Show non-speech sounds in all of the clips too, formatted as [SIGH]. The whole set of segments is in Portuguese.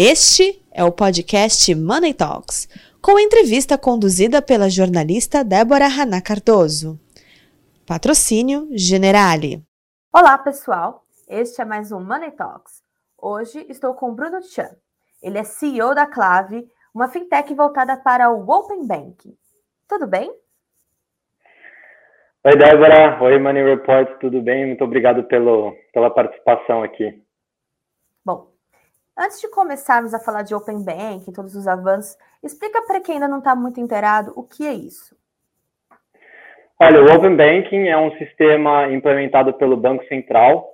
Este é o podcast Money Talks, com entrevista conduzida pela jornalista Débora Haná Cardoso. Patrocínio Generale. Olá, pessoal. Este é mais um Money Talks. Hoje estou com Bruno Chan. Ele é CEO da Clave, uma fintech voltada para o Open Banking. Tudo bem? Oi, Débora. Oi, Money Report. Tudo bem? Muito obrigado pelo, pela participação aqui. Antes de começarmos a falar de Open Banking, todos os avanços, explica para quem ainda não está muito inteirado o que é isso. Olha, o Open Banking é um sistema implementado pelo Banco Central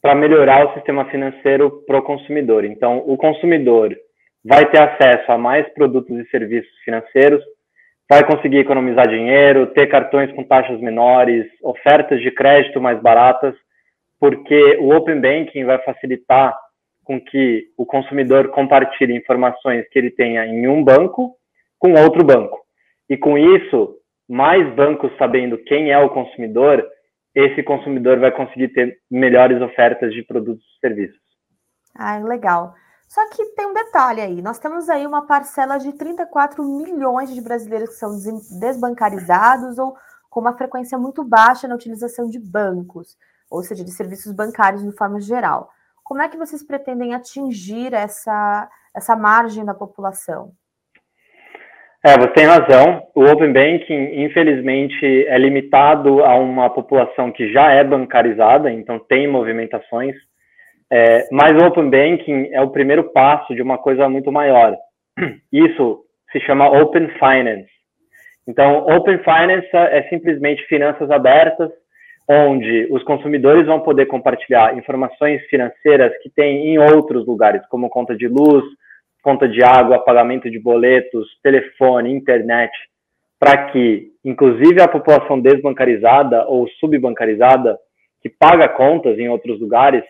para melhorar o sistema financeiro para o consumidor. Então, o consumidor vai ter acesso a mais produtos e serviços financeiros, vai conseguir economizar dinheiro, ter cartões com taxas menores, ofertas de crédito mais baratas, porque o Open Banking vai facilitar com que o consumidor compartilhe informações que ele tenha em um banco com outro banco. E com isso, mais bancos sabendo quem é o consumidor, esse consumidor vai conseguir ter melhores ofertas de produtos e serviços. Ah, legal. Só que tem um detalhe aí. Nós temos aí uma parcela de 34 milhões de brasileiros que são desbancarizados ou com uma frequência muito baixa na utilização de bancos, ou seja, de serviços bancários de forma geral. Como é que vocês pretendem atingir essa, essa margem da população? É, você tem razão. O Open Banking, infelizmente, é limitado a uma população que já é bancarizada, então tem movimentações. É, mas o Open Banking é o primeiro passo de uma coisa muito maior. Isso se chama Open Finance. Então, Open Finance é simplesmente finanças abertas onde os consumidores vão poder compartilhar informações financeiras que têm em outros lugares, como conta de luz, conta de água, pagamento de boletos, telefone, internet, para que, inclusive, a população desbancarizada ou subbancarizada que paga contas em outros lugares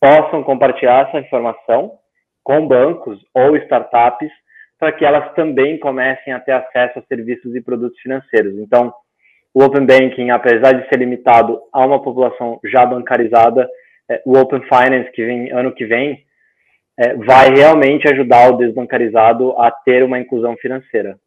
possam compartilhar essa informação com bancos ou startups para que elas também comecem a ter acesso a serviços e produtos financeiros. Então, o Open Banking, apesar de ser limitado a uma população já bancarizada, é, o Open Finance, que vem ano que vem, é, vai realmente ajudar o desbancarizado a ter uma inclusão financeira.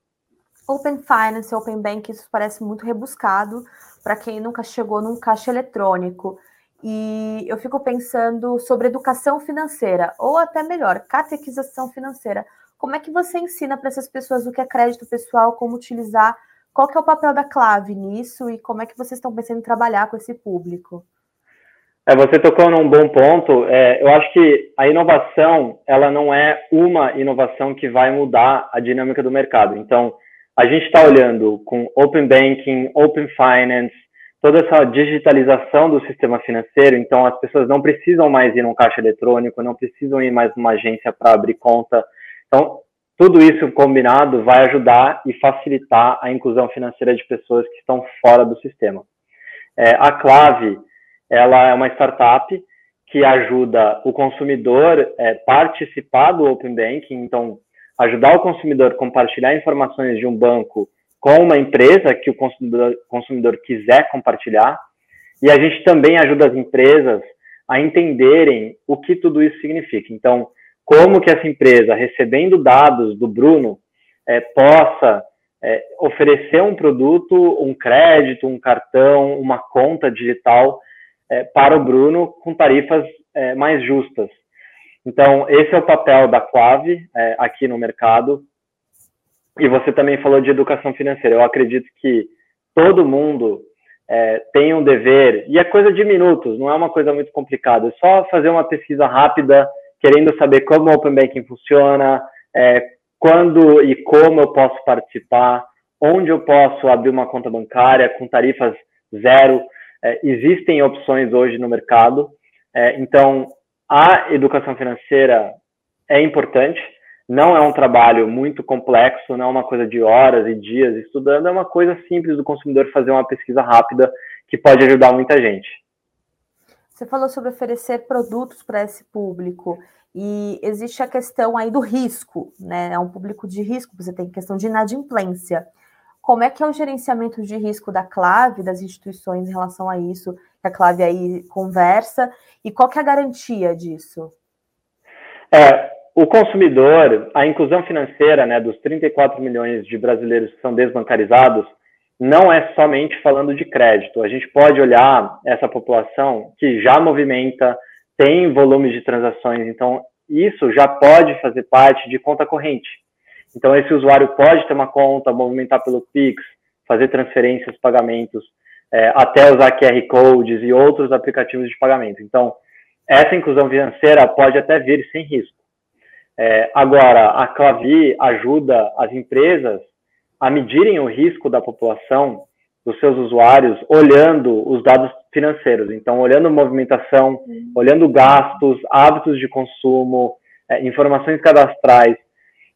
Open Finance, Open Banking, isso parece muito rebuscado para quem nunca chegou num caixa eletrônico. E eu fico pensando sobre educação financeira, ou até melhor, catequização financeira. Como é que você ensina para essas pessoas o que é crédito pessoal, como utilizar qual que é o papel da Clave nisso e como é que vocês estão pensando em trabalhar com esse público? É, você tocou num bom ponto. É, eu acho que a inovação, ela não é uma inovação que vai mudar a dinâmica do mercado. Então, a gente está olhando com Open Banking, Open Finance, toda essa digitalização do sistema financeiro. Então, as pessoas não precisam mais ir num caixa eletrônico, não precisam ir mais numa agência para abrir conta. Então, tudo isso combinado vai ajudar e facilitar a inclusão financeira de pessoas que estão fora do sistema. É, a Clave, ela é uma startup que ajuda o consumidor é, participar do Open Banking, então ajudar o consumidor a compartilhar informações de um banco com uma empresa que o consumidor, consumidor quiser compartilhar, e a gente também ajuda as empresas a entenderem o que tudo isso significa. Então, como que essa empresa, recebendo dados do Bruno, é, possa é, oferecer um produto, um crédito, um cartão, uma conta digital é, para o Bruno com tarifas é, mais justas. Então, esse é o papel da Quave é, aqui no mercado. E você também falou de educação financeira. Eu acredito que todo mundo é, tem um dever, e é coisa de minutos, não é uma coisa muito complicada, é só fazer uma pesquisa rápida querendo saber como o Open Banking funciona, é, quando e como eu posso participar, onde eu posso abrir uma conta bancária com tarifas zero. É, existem opções hoje no mercado, é, então a educação financeira é importante. Não é um trabalho muito complexo, não é uma coisa de horas e dias estudando, é uma coisa simples do consumidor fazer uma pesquisa rápida que pode ajudar muita gente. Você falou sobre oferecer produtos para esse público. E existe a questão aí do risco, né? É um público de risco, você tem questão de inadimplência. Como é que é o gerenciamento de risco da clave, das instituições em relação a isso, que a clave aí conversa, e qual que é a garantia disso? É, o consumidor, a inclusão financeira né, dos 34 milhões de brasileiros que são desbancarizados, não é somente falando de crédito. A gente pode olhar essa população que já movimenta, tem volumes de transações, então isso já pode fazer parte de conta corrente. Então, esse usuário pode ter uma conta, movimentar pelo Pix, fazer transferências, pagamentos, é, até usar QR Codes e outros aplicativos de pagamento. Então, essa inclusão financeira pode até vir sem risco. É, agora, a Clavi ajuda as empresas a medirem o risco da população, dos seus usuários, olhando os dados financeiros. Então, olhando movimentação, olhando gastos, hábitos de consumo, é, informações cadastrais.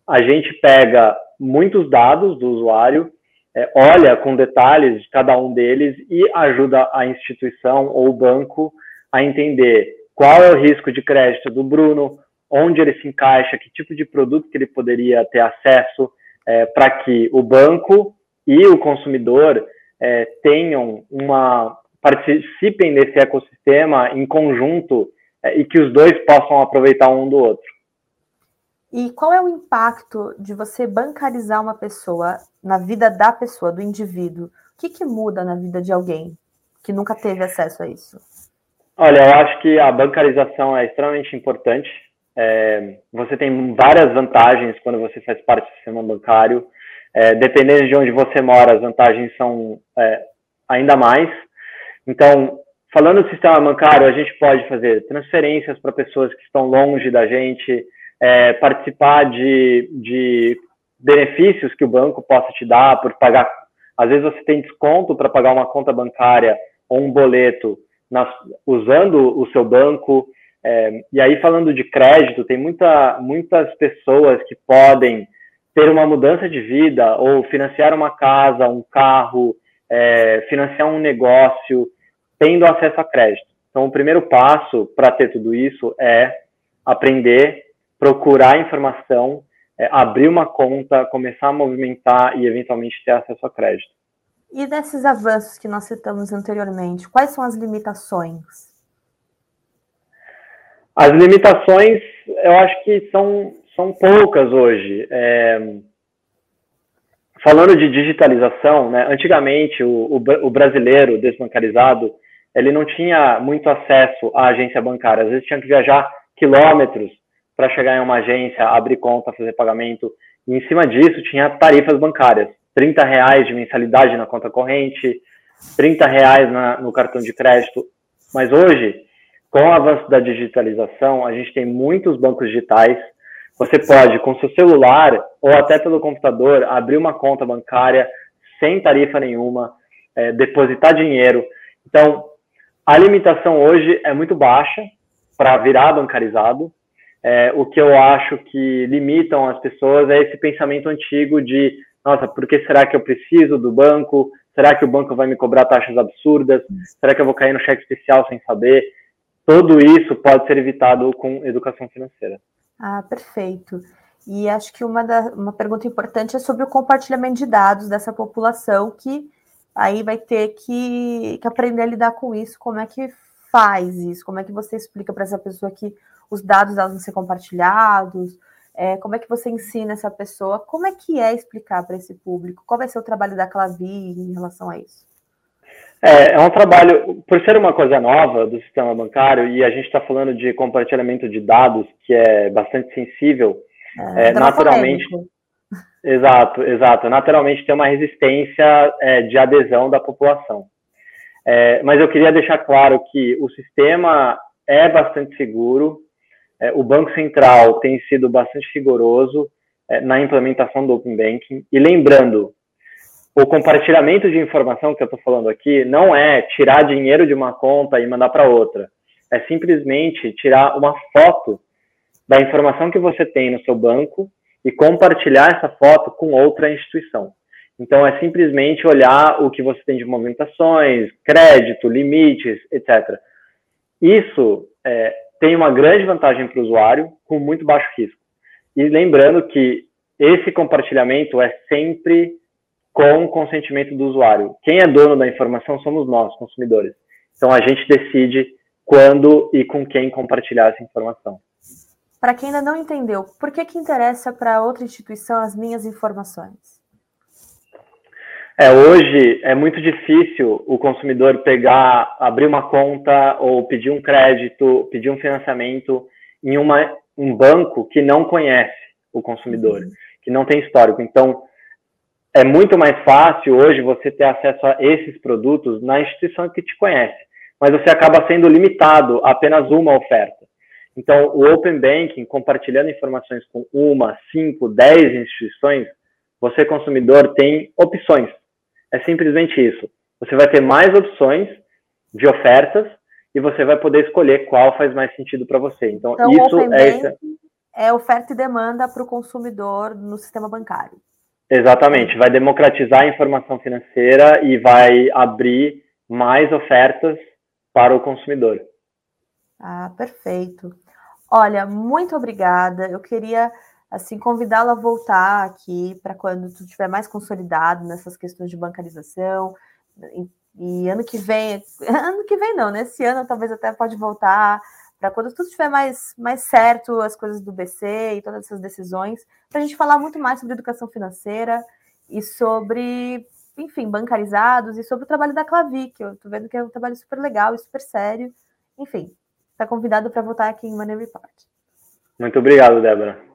A gente pega muitos dados do usuário, é, olha com detalhes de cada um deles e ajuda a instituição ou o banco a entender qual é o risco de crédito do Bruno, onde ele se encaixa, que tipo de produto que ele poderia ter acesso, é, para que o banco e o consumidor é, tenham uma participem desse ecossistema em conjunto é, e que os dois possam aproveitar um do outro. E qual é o impacto de você bancarizar uma pessoa na vida da pessoa, do indivíduo? O que, que muda na vida de alguém que nunca teve acesso a isso? Olha, eu acho que a bancarização é extremamente importante. É, você tem várias vantagens quando você faz parte do sistema bancário. É, dependendo de onde você mora, as vantagens são é, ainda mais. Então, falando do sistema bancário, a gente pode fazer transferências para pessoas que estão longe da gente, é, participar de, de benefícios que o banco possa te dar por pagar. Às vezes você tem desconto para pagar uma conta bancária ou um boleto usando o seu banco. É, e aí, falando de crédito, tem muita, muitas pessoas que podem ter uma mudança de vida ou financiar uma casa, um carro, é, financiar um negócio, tendo acesso a crédito. Então, o primeiro passo para ter tudo isso é aprender, procurar informação, é, abrir uma conta, começar a movimentar e, eventualmente, ter acesso a crédito. E desses avanços que nós citamos anteriormente, quais são as limitações? As limitações, eu acho que são, são poucas hoje. É, falando de digitalização, né, antigamente o, o, o, brasileiro desbancarizado ele não tinha muito acesso à agência bancária. Às vezes tinha que viajar quilômetros para chegar em uma agência, abrir conta, fazer pagamento. E em cima disso tinha tarifas bancárias. 30 reais de mensalidade na conta corrente, 30 reais na, no cartão de crédito. Mas hoje, com o avanço da digitalização, a gente tem muitos bancos digitais. Você pode, com seu celular ou até pelo computador, abrir uma conta bancária sem tarifa nenhuma, é, depositar dinheiro. Então, a limitação hoje é muito baixa para virar bancarizado. É, o que eu acho que limitam as pessoas é esse pensamento antigo de nossa, por que será que eu preciso do banco? Será que o banco vai me cobrar taxas absurdas? Será que eu vou cair no cheque especial sem saber? Tudo isso pode ser evitado com educação financeira. Ah, perfeito. E acho que uma, da, uma pergunta importante é sobre o compartilhamento de dados dessa população que aí vai ter que, que aprender a lidar com isso. Como é que faz isso? Como é que você explica para essa pessoa que os dados vão ser compartilhados? É, como é que você ensina essa pessoa? Como é que é explicar para esse público? Qual vai ser o trabalho da Clavi em relação a isso? É, é um trabalho, por ser uma coisa nova do sistema bancário, e a gente está falando de compartilhamento de dados, que é bastante sensível, é, é, naturalmente. Exato, exato. Naturalmente tem uma resistência é, de adesão da população. É, mas eu queria deixar claro que o sistema é bastante seguro, é, o Banco Central tem sido bastante rigoroso é, na implementação do Open Banking. E lembrando, o compartilhamento de informação que eu estou falando aqui não é tirar dinheiro de uma conta e mandar para outra. É simplesmente tirar uma foto da informação que você tem no seu banco e compartilhar essa foto com outra instituição. Então, é simplesmente olhar o que você tem de movimentações, crédito, limites, etc. Isso é, tem uma grande vantagem para o usuário com muito baixo risco. E lembrando que esse compartilhamento é sempre com o consentimento do usuário. Quem é dono da informação somos nós, consumidores. Então a gente decide quando e com quem compartilhar essa informação. para quem ainda não entendeu, por que, que interessa para outra instituição as minhas informações? É, hoje é muito difícil o consumidor pegar, abrir uma conta ou pedir um crédito, pedir um financiamento em uma, um banco que não conhece o consumidor, que não tem histórico. Então, é muito mais fácil hoje você ter acesso a esses produtos na instituição que te conhece, mas você acaba sendo limitado a apenas uma oferta. Então, o Open Banking, compartilhando informações com uma, cinco, dez instituições, você, consumidor, tem opções. É simplesmente isso. Você vai ter mais opções de ofertas e você vai poder escolher qual faz mais sentido para você. Então, então isso é, é oferta e demanda para o consumidor no sistema bancário. Exatamente, vai democratizar a informação financeira e vai abrir mais ofertas para o consumidor. Ah, perfeito. Olha, muito obrigada. Eu queria assim convidá-la a voltar aqui para quando tu estiver mais consolidado nessas questões de bancarização. E, e, ano que vem, [LAUGHS] ano que vem não, né? Esse ano talvez até pode voltar para quando tudo estiver mais, mais certo, as coisas do BC e todas essas decisões, para a gente falar muito mais sobre educação financeira e sobre, enfim, bancarizados e sobre o trabalho da Clavi, que eu estou vendo que é um trabalho super legal e super sério. Enfim, está convidado para voltar aqui em Money Report. Muito obrigado, Débora.